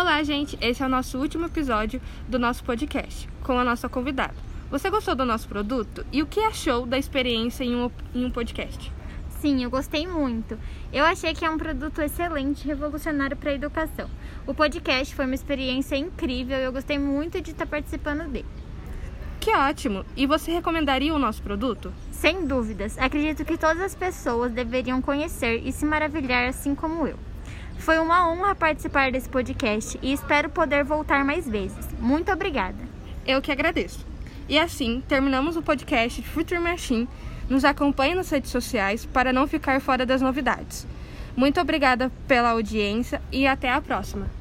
Olá, gente! Esse é o nosso último episódio do nosso podcast com a nossa convidada. Você gostou do nosso produto e o que achou da experiência em um, em um podcast? Sim, eu gostei muito. Eu achei que é um produto excelente, revolucionário para a educação. O podcast foi uma experiência incrível e eu gostei muito de estar participando dele. Que ótimo! E você recomendaria o nosso produto? Sem dúvidas, acredito que todas as pessoas deveriam conhecer e se maravilhar assim como eu. Foi uma honra participar desse podcast e espero poder voltar mais vezes. Muito obrigada. Eu que agradeço. E assim, terminamos o podcast Future Machine. Nos acompanhe nas redes sociais para não ficar fora das novidades. Muito obrigada pela audiência e até a próxima.